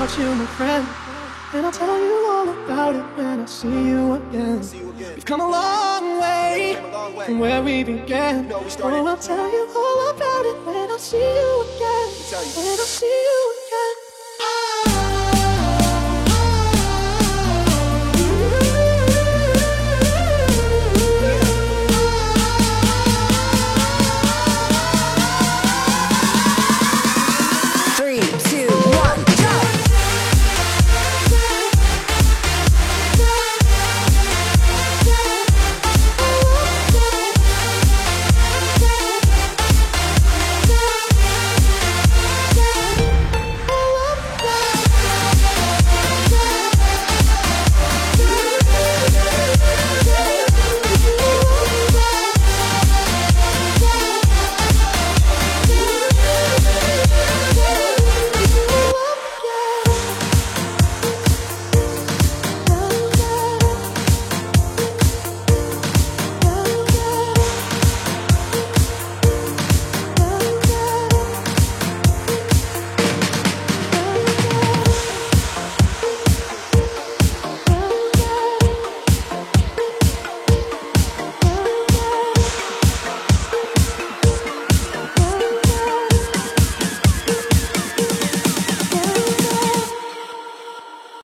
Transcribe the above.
Without you, my friend. And I'll tell you all about it when I see you again. We've come a long way from where we began. Oh, I'll tell you all about it when I see you again. When I see you again.